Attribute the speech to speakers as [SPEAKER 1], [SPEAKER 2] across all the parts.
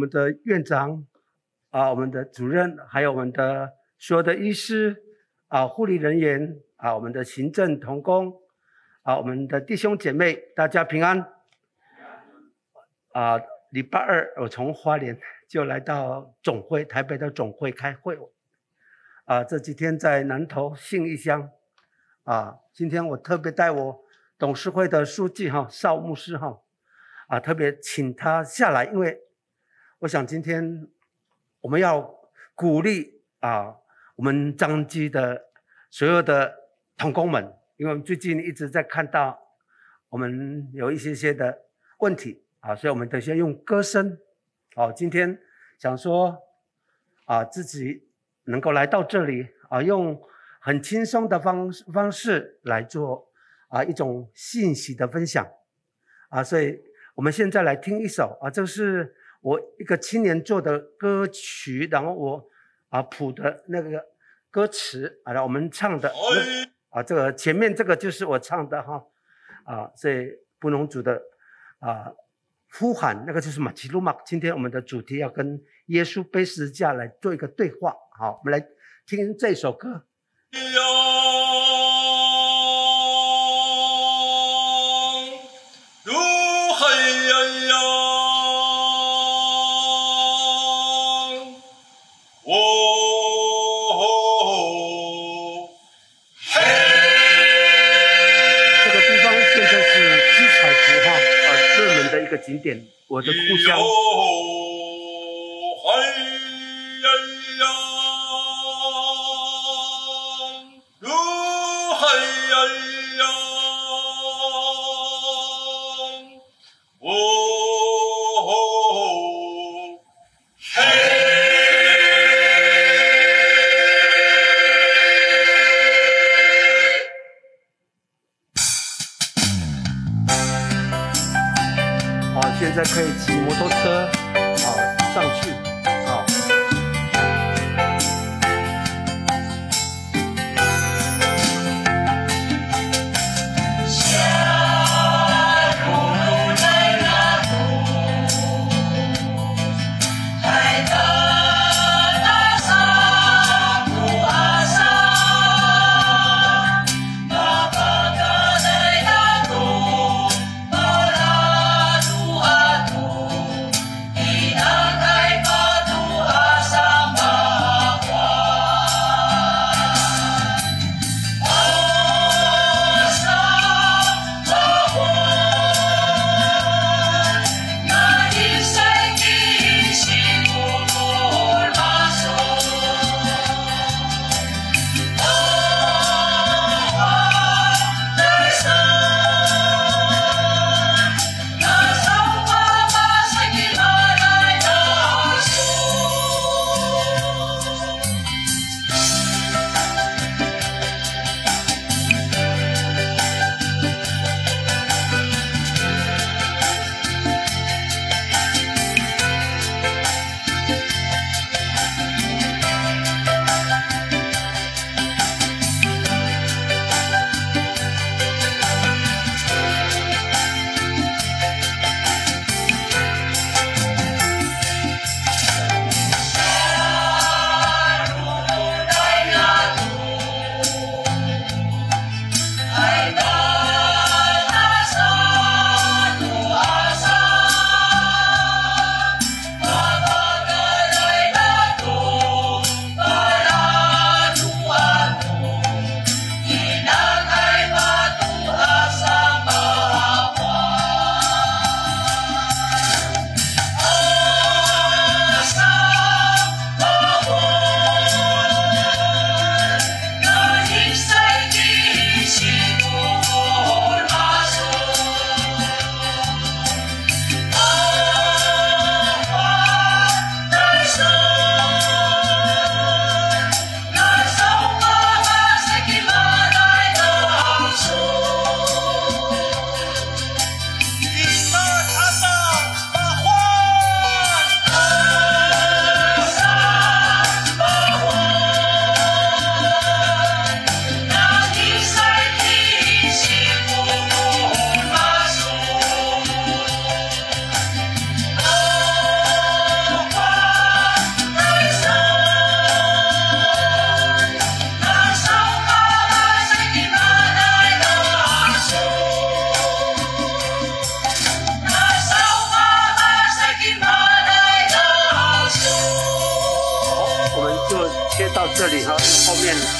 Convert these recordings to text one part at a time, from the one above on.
[SPEAKER 1] 我们的院长啊，我们的主任，还有我们的所有的医师啊，护理人员啊，我们的行政同工啊，我们的弟兄姐妹，大家平安。啊，礼拜二我从花莲就来到总会，台北的总会开会。啊，这几天在南投信义乡。啊，今天我特别带我董事会的书记哈邵牧师哈，啊，特别请他下来，因为我想今天我们要鼓励啊，我们张基的所有的同工们，因为我们最近一直在看到我们有一些些的问题啊，所以我们得先用歌声。好，今天想说啊，自己能够来到这里啊，用。很轻松的方方式来做啊，一种信息的分享啊，所以我们现在来听一首啊，这是我一个青年做的歌曲，然后我啊谱的那个歌词啊，我们唱的啊，这个前面这个就是我唱的哈啊，所以布农族的啊呼喊，那个就是马奇鲁玛。今天我们的主题要跟耶稣背十字架来做一个对话，好，我们来听这首歌。呀，个景点，我的故乡。现在可以骑摩托车啊上去。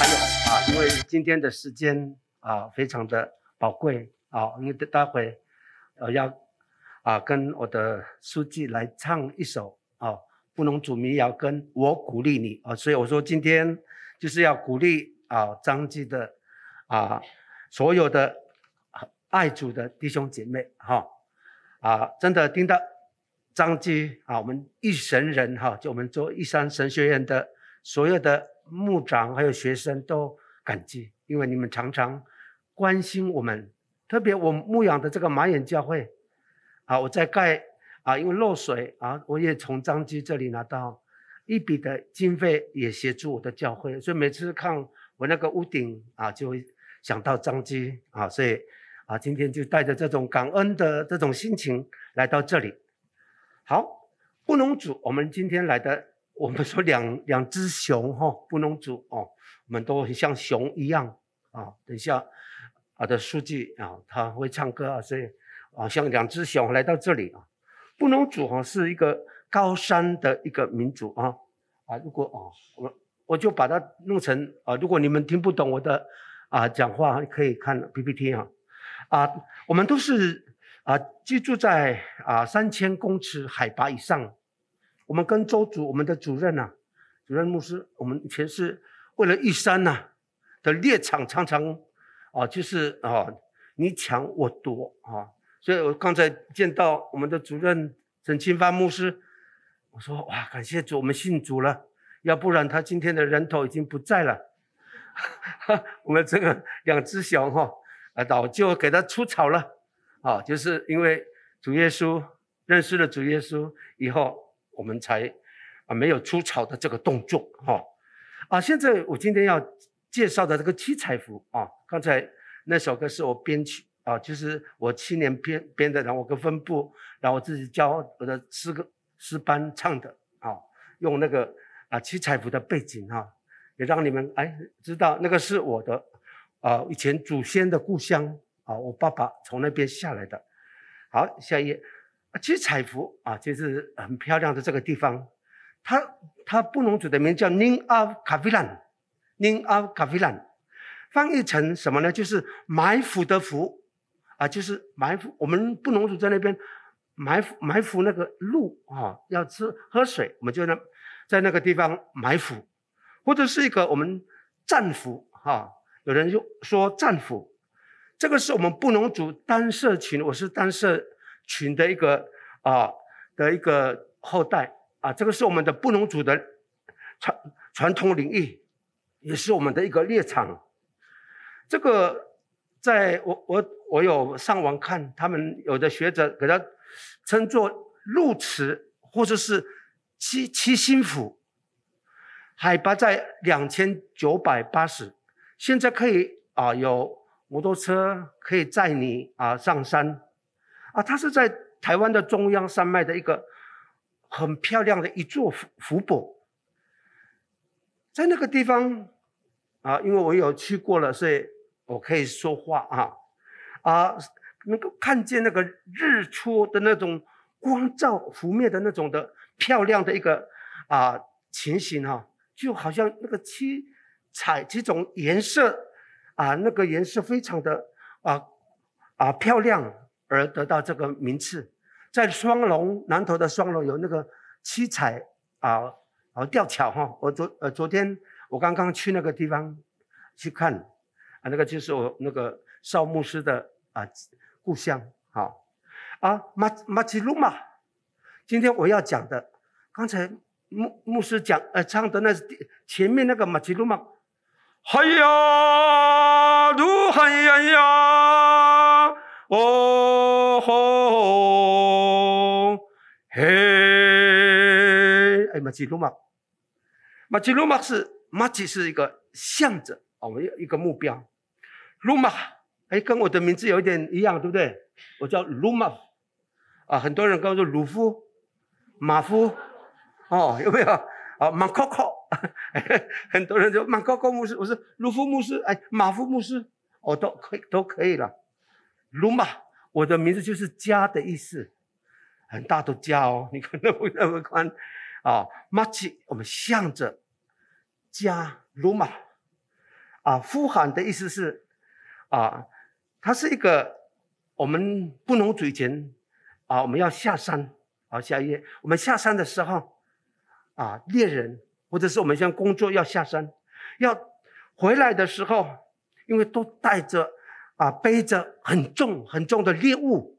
[SPEAKER 1] 还有啊，因为今天的时间啊非常的宝贵啊，因为待会呃要啊跟我的书记来唱一首啊布农族民谣，跟我鼓励你啊，所以我说今天就是要鼓励啊彰基的啊所有的爱主的弟兄姐妹哈啊，真的听到。张基啊，我们一神人哈，就我们做一山神学院的所有的牧长还有学生都感激，因为你们常常关心我们，特别我牧养的这个马眼教会啊，我在盖啊，因为漏水啊，我也从张基这里拿到一笔的经费，也协助我的教会，所以每次看我那个屋顶啊，就会想到张基啊，所以啊，今天就带着这种感恩的这种心情来到这里。好，布农族，我们今天来的，我们说两两只熊哈，布农族哦，我们都像熊一样啊。等一下，啊的书记啊，他会唱歌啊，所以啊，像两只熊来到这里啊。布农族哈是一个高山的一个民族啊啊，如果哦，我我就把它弄成啊，如果你们听不懂我的啊讲话，可以看 PPT 啊啊，我们都是。啊，居住在啊三千公尺海拔以上。我们跟周主，我们的主任呐、啊，主任牧师，我们全是为了玉山呐的猎场，常常啊就是啊你抢我夺啊。所以我刚才见到我们的主任陈清发牧师，我说哇，感谢主，我们信主了，要不然他今天的人头已经不在了。我们这个两只熊哈啊，早就给他出草了。啊，就是因为主耶稣认识了主耶稣以后，我们才啊没有出草的这个动作哈。啊，现在我今天要介绍的这个七彩符啊，刚才那首歌是我编曲啊，就是我七年编编的，然后我跟分部，然后我自己教我的诗歌诗班唱的啊，用那个啊七彩符的背景哈，也让你们哎知道那个是我的啊以前祖先的故乡。啊，我爸爸从那边下来的。好，下一页，七彩符啊，就是很漂亮的这个地方。它它布农族的名叫宁阿卡菲兰，宁阿卡菲兰，翻译成什么呢？就是埋伏的伏啊，就是埋伏。我们布农族在那边埋伏埋伏那个鹿啊，要吃喝水，我们就那在那个地方埋伏，或者是一个我们战俘哈，有人就说战俘。这个是我们布农族单社群，我是单社群的一个啊的一个后代啊，这个是我们的布农族的传传统领域，也是我们的一个猎场。这个在我我我有上网看，他们有的学者给他称作鹿池或者是七七星府，海拔在两千九百八十，现在可以啊有。摩托车可以载你啊上山，啊，它是在台湾的中央山脉的一个很漂亮的一座湖湖泊，在那个地方啊，因为我有去过了，所以我可以说话啊，啊，能够看见那个日出的那种光照湖面的那种的漂亮的一个啊情形哈，就好像那个七彩几种颜色。啊，那个颜色非常的啊啊漂亮，而得到这个名次。在双龙南投的双龙有那个七彩啊啊吊桥哈，我昨呃昨天我刚刚去那个地方去看啊，那个就是我那个邵牧师的啊故乡好啊马马吉鲁玛，今天我要讲的，刚才牧牧师讲呃唱的那前面那个马吉鲁玛。嗨呀，噜嗨呀呀，哦吼，嘿，哎，马吉鲁玛，马吉鲁玛是马吉是一个向着我们一个目标，鲁玛，哎，跟我的名字有一点一样，对不对？我叫鲁玛，啊，很多人跟我鲁夫、马夫，哦，有没有？啊，马可可。很多人就马可可牧师，我是鲁夫牧师，哎，马夫牧师，哦、都可以，都可以了。鲁马，我的名字就是家的意思，很大的家哦，你看那么那么宽啊。马吉，我们向着家鲁马，啊，呼喊的意思是，啊，它是一个我们不能嘴前，啊，我们要下山，啊，下夜，我们下山的时候，啊，猎人或者是我们像工作要下山，要回来的时候，因为都带着啊，背着很重很重的猎物，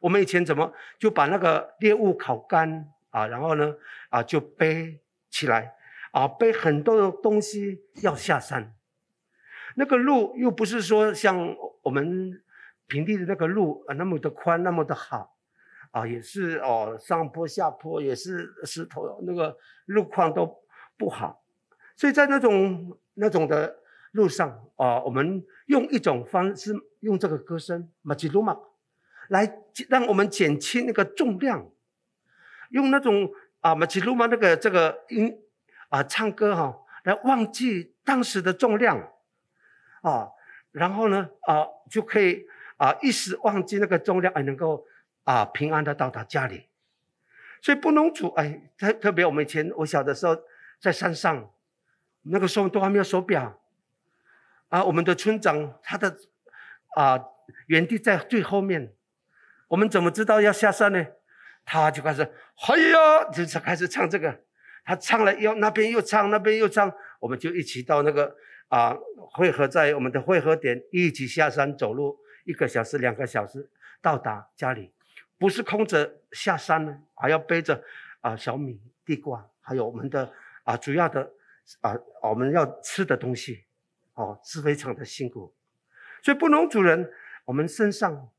[SPEAKER 1] 我们以前怎么就把那个猎物烤干啊，然后呢，啊，就背起来。啊，背很多的东西要下山，那个路又不是说像我们平地的那个路啊那么的宽那么的好，啊也是哦上坡下坡也是石头，那个路况都不好，所以在那种那种的路上啊，我们用一种方式，用这个歌声马吉鲁玛来让我们减轻那个重量，用那种啊马吉鲁玛那个这个音。啊，唱歌哈、哦，来忘记当时的重量，啊，然后呢，啊，就可以啊，一时忘记那个重量，还，能够啊平安的到达家里。所以布农族，哎，特特别我们以前我小的时候在山上，那个时候都还没有手表，啊，我们的村长他的啊原地在最后面，我们怎么知道要下山呢？他就开始，嗨呀，就是开始唱这个。他唱了，又那边又唱，那边又唱，我们就一起到那个啊，汇合在我们的汇合点，一起下山走路，一个小时、两个小时到达家里，不是空着下山呢，还要背着啊小米、地瓜，还有我们的啊主要的啊我们要吃的东西，哦，是非常的辛苦。所以布农族人，我们身上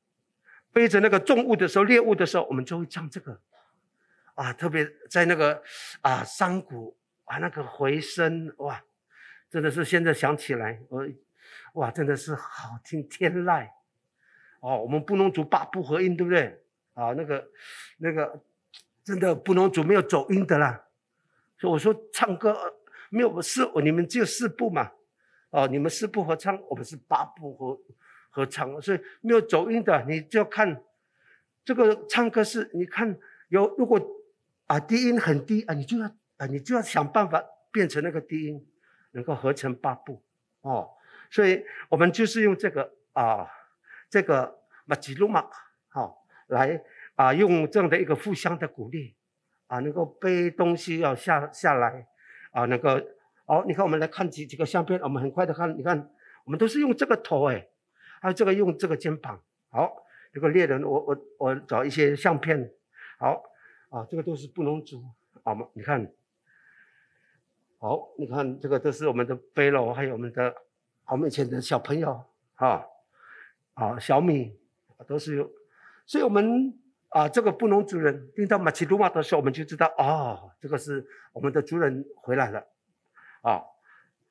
[SPEAKER 1] 背着那个重物的时候，猎物的时候，我们就会唱这个。啊，特别在那个啊山谷啊那个回声哇，真的是现在想起来，我哇真的是好听天籁哦。我们布农族八部合音对不对？啊，那个那个真的布农族没有走音的啦。所以我说唱歌没有四，你们只有四部嘛。哦，你们四部合唱，我们是八部合合唱，所以没有走音的，你就要看这个唱歌是，你看有如果。啊，低音很低啊，你就要啊，你就要想办法变成那个低音，能够合成八部哦。所以我们就是用这个啊，这个马吉鲁玛好来啊，用这样的一个互相的鼓励啊，能够背东西要下下来啊，能够哦，你看我们来看几几个相片，我们很快的看，你看我们都是用这个头哎，还有这个用这个肩膀，好，这个猎人，我我我找一些相片，好。啊，这个都是布农族，好吗？你看，好，你看这个都是我们的背篓，还有我们的我们以前的小朋友，啊，啊，小米都是有，所以我们啊，这个布农族人听到马奇鲁玛的时候，我们就知道，哦，这个是我们的族人回来了，啊，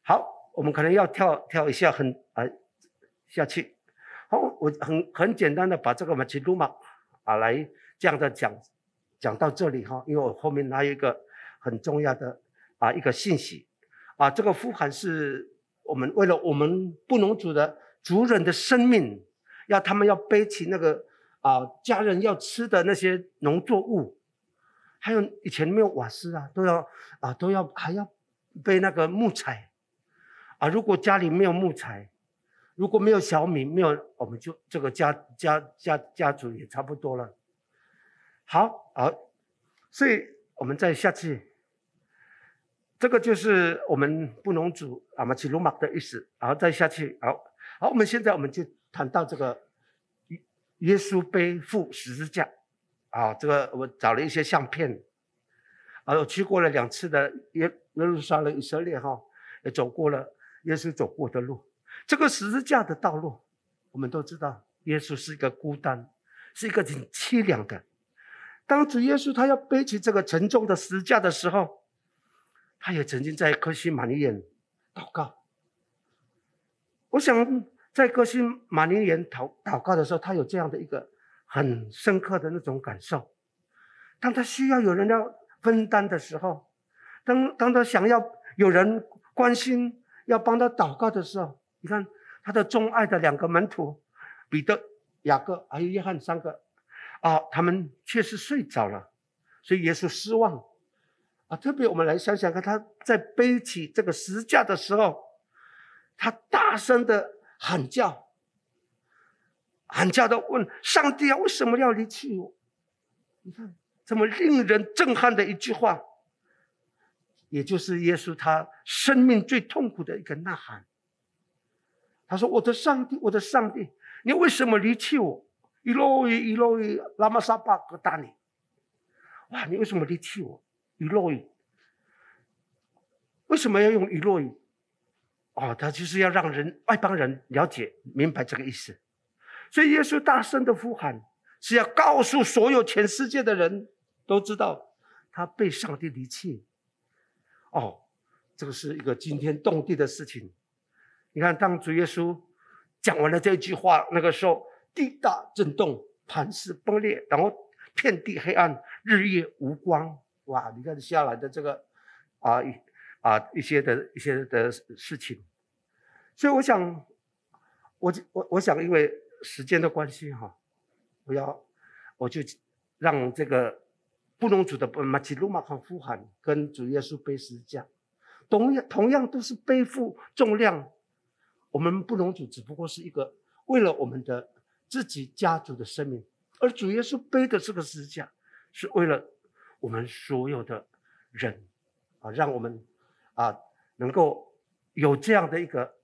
[SPEAKER 1] 好，我们可能要跳跳一下，很啊下去，好，我很很简单的把这个马奇鲁玛啊来这样的讲。讲到这里哈，因为我后面还有一个很重要的啊一个信息啊，这个呼喊是我们为了我们布农族的族人的生命，要他们要背起那个啊家人要吃的那些农作物，还有以前没有瓦斯啊，都要啊都要还要背那个木材。啊，如果家里没有木材，如果没有小米，没有我们就这个家家家家族也差不多了。好好，所以我们再下去，这个就是我们布农族啊马吉鲁玛的意思。然后再下去，好，好，我们现在我们就谈到这个耶稣背负十字架。啊，这个我找了一些相片，啊，我去过了两次的耶耶路撒冷以色列哈，也走过了耶稣走过的路。这个十字架的道路，我们都知道，耶稣是一个孤单，是一个挺凄凉的。当主耶稣他要背起这个沉重的十字架的时候，他也曾经在客西马尼园祷告。我想在客西马尼园祷祷告的时候，他有这样的一个很深刻的那种感受。当他需要有人要分担的时候，当当他想要有人关心、要帮他祷告的时候，你看他的钟爱的两个门徒彼得、雅各还有约翰三个。啊，他们确实睡着了，所以耶稣失望，啊，特别我们来想想看，他在背起这个十架的时候，他大声的喊叫，喊叫的问上帝啊，为什么要离弃我？你看，这么令人震撼的一句话，也就是耶稣他生命最痛苦的一个呐喊。他说：“我的上帝，我的上帝，你为什么离弃我？”以罗伊，以罗伊，拉玛撒巴格达尼。哇，你为什么离弃我？以罗伊，为什么要用以罗伊？哦，他就是要让人外邦人了解明白这个意思。所以耶稣大声的呼喊，是要告诉所有全世界的人都知道，他被上帝离弃。哦，这个是一个惊天动地的事情。你看，当主耶稣讲完了这句话，那个时候。地大震动，磐石崩裂，然后遍地黑暗，日夜无光。哇！你看下来的这个啊啊一些的一些的事情。所以我想，我我我想，因为时间的关系哈，我要我就让这个布隆族的马吉鲁马康呼喊跟主耶稣背十字架，同样同样都是背负重量。我们布隆族只不过是一个为了我们的。自己家族的生命，而主耶稣背的这个十字架，是为了我们所有的人啊，让我们啊能够有这样的一个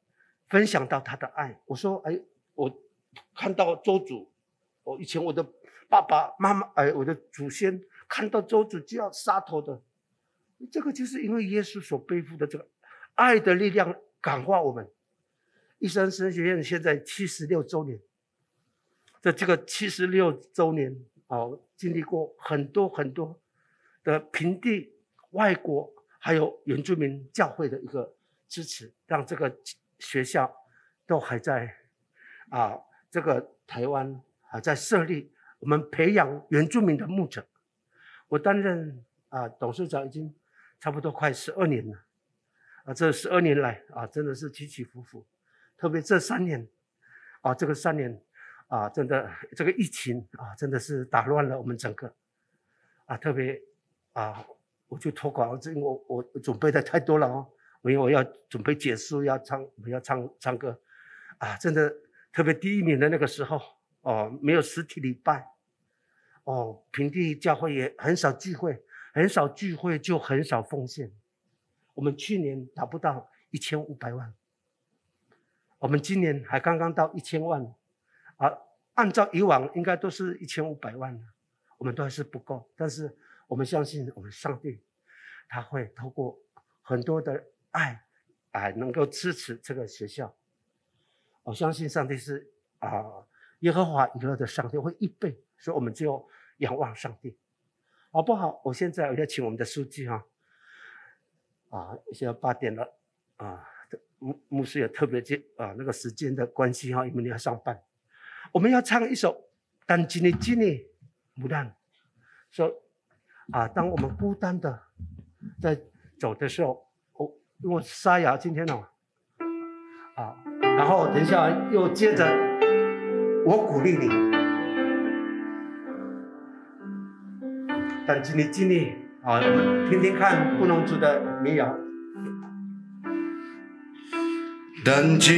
[SPEAKER 1] 分享到他的爱。我说，哎，我看到周主，我以前我的爸爸妈妈，哎，我的祖先看到邹族就要杀头的，这个就是因为耶稣所背负的这个爱的力量感化我们。一生神学院现在七十六周年。在这个七十六周年，哦，经历过很多很多的平地、外国还有原住民教会的一个支持，让这个学校都还在啊，这个台湾还在设立，我们培养原住民的牧者。我担任啊董事长已经差不多快十二年了，啊，这十二年来啊，真的是起起伏伏，特别这三年，啊，这个三年。啊，真的，这个疫情啊，真的是打乱了我们整个，啊，特别啊，我就托广，因为我我准备的太多了哦，因为我要准备结束，要唱，我要唱唱歌，啊，真的特别第一年的那个时候，哦，没有实体礼拜，哦，平地教会也很少聚会，很少聚会就很少奉献，我们去年达不到一千五百万，我们今年还刚刚到一千万。啊，按照以往应该都是一千五百万，我们都还是不够。但是我们相信，我们上帝他会透过很多的爱，啊，能够支持这个学校。我相信上帝是啊，耶和华以勒的上帝会一倍，所以我们就仰望上帝，好不好？我现在我要请我们的书记哈，啊，现在八点了。啊，牧牧师也特别接啊，那个时间的关系哈，因为你要上班。我们要唱一首《但今日今日不但说啊，当我们孤单的在走的时候，我我沙哑今天哦，啊，然后等一下又接着我鼓励你，但请你尽力啊，我们听听看布农族的民谣。但请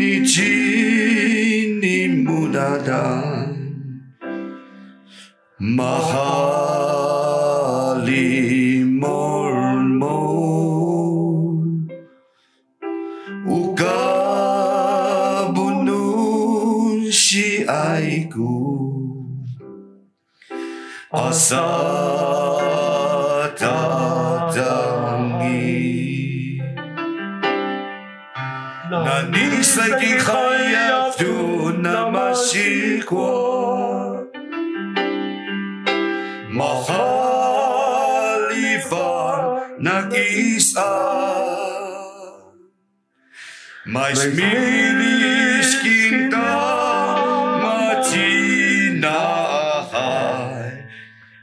[SPEAKER 1] 你请。你木达达，马哈里莫，阿萨达当伊，那尼塞吉哈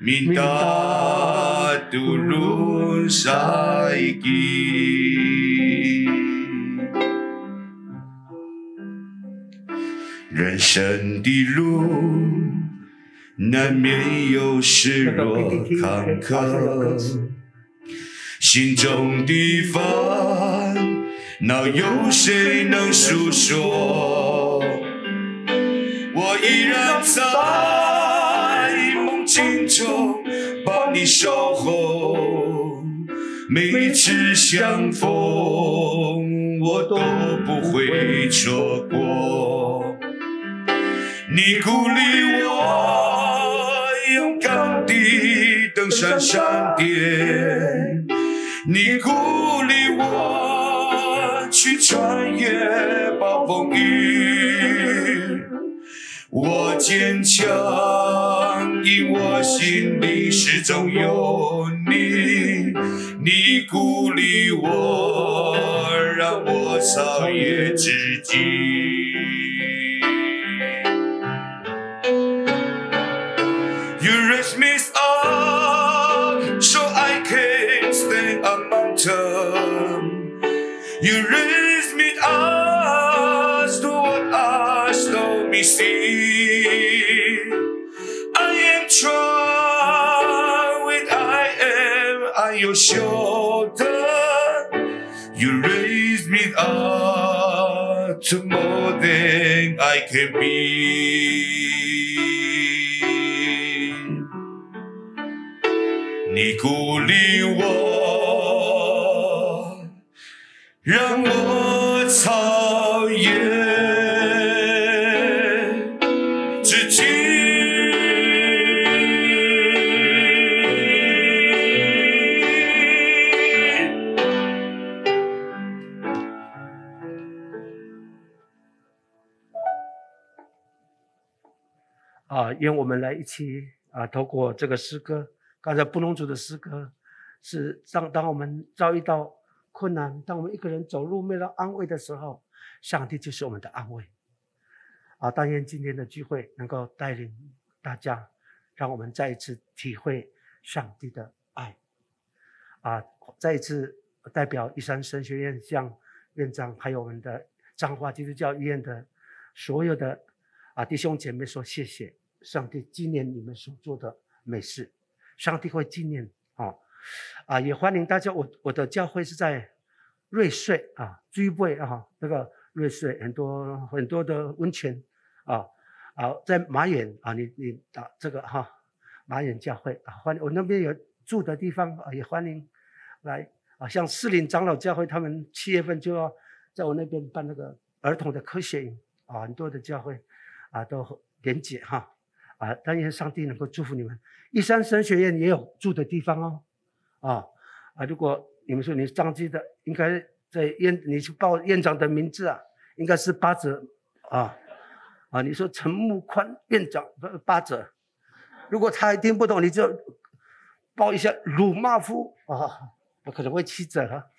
[SPEAKER 1] 米达杜鲁赛基。人生的路
[SPEAKER 2] 难免有失落坎坷，心中的烦恼有谁能诉说？我依然在心中把你守候，每一次相逢我都不会错过。你鼓励我勇敢地登上山巅，你鼓励我去穿越暴风雨。我坚强，因我心里始终有你。你鼓励我，让我超越自己。me see. I am strong when I am on your shoulder. You raised me up to more than I can be.
[SPEAKER 1] 啊，愿我们来一起啊，透过这个诗歌，刚才布农族的诗歌，是当当我们遭遇到困难，当我们一个人走路没有安慰的时候，上帝就是我们的安慰。啊，但愿今天的聚会能够带领大家，让我们再一次体会上帝的爱。啊，再一次代表一山神学院向院长，还有我们的彰化基督教医院的所有的啊弟兄姐妹说谢谢。上帝纪念你们所做的美事，上帝会纪念啊啊！也欢迎大家，我我的教会是在瑞穗啊，居贝啊，那个瑞穗很多很多的温泉啊啊，在马远啊，你你啊这个哈马远教会啊，欢迎我那边有住的地方啊，也欢迎来啊，像四林长老教会，他们七月份就要在我那边办那个儿童的科学营啊，很多的教会啊都连结哈。啊，但愿上帝能够祝福你们。一山神学院也有住的地方哦。啊啊，如果你们说你是彰基的，应该在院，你去报院长的名字啊，应该是八折啊啊。你说陈木宽院长八折，如果他还听不懂，你就报一下鲁马夫啊，我可能会七折哈。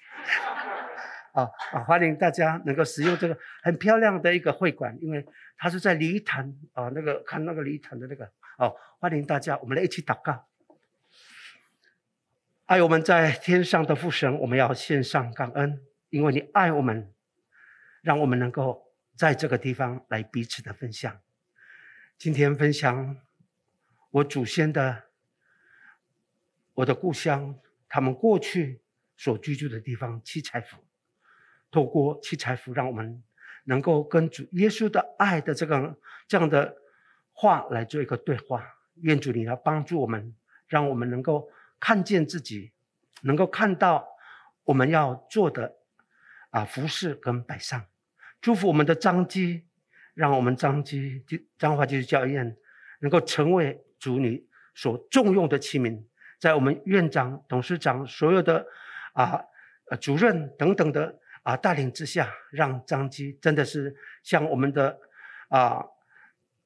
[SPEAKER 1] 啊啊，欢迎大家能够使用这个很漂亮的一个会馆，因为。他是在礼坛啊，那个看那个礼坛的那个哦，欢迎大家，我们来一起祷告。爱我们在天上的父神，我们要献上感恩，因为你爱我们，让我们能够在这个地方来彼此的分享。今天分享我祖先的，我的故乡，他们过去所居住的地方七彩府，透过七彩服，让我们。能够跟主耶稣的爱的这个这样的话来做一个对话，愿主你来帮助我们，让我们能够看见自己，能够看到我们要做的啊服事跟摆上，祝福我们的张基，让我们张基彰化基督教院能够成为主你所重用的器皿，在我们院长、董事长所有的啊主任等等的。啊，带领之下，让张机真的是像我们的啊，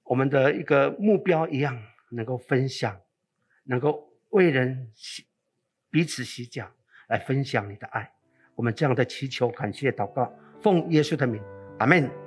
[SPEAKER 1] 我们的一个目标一样，能够分享，能够为人洗彼此洗脚，来分享你的爱。我们这样的祈求、感谢、祷告，奉耶稣的名，阿门。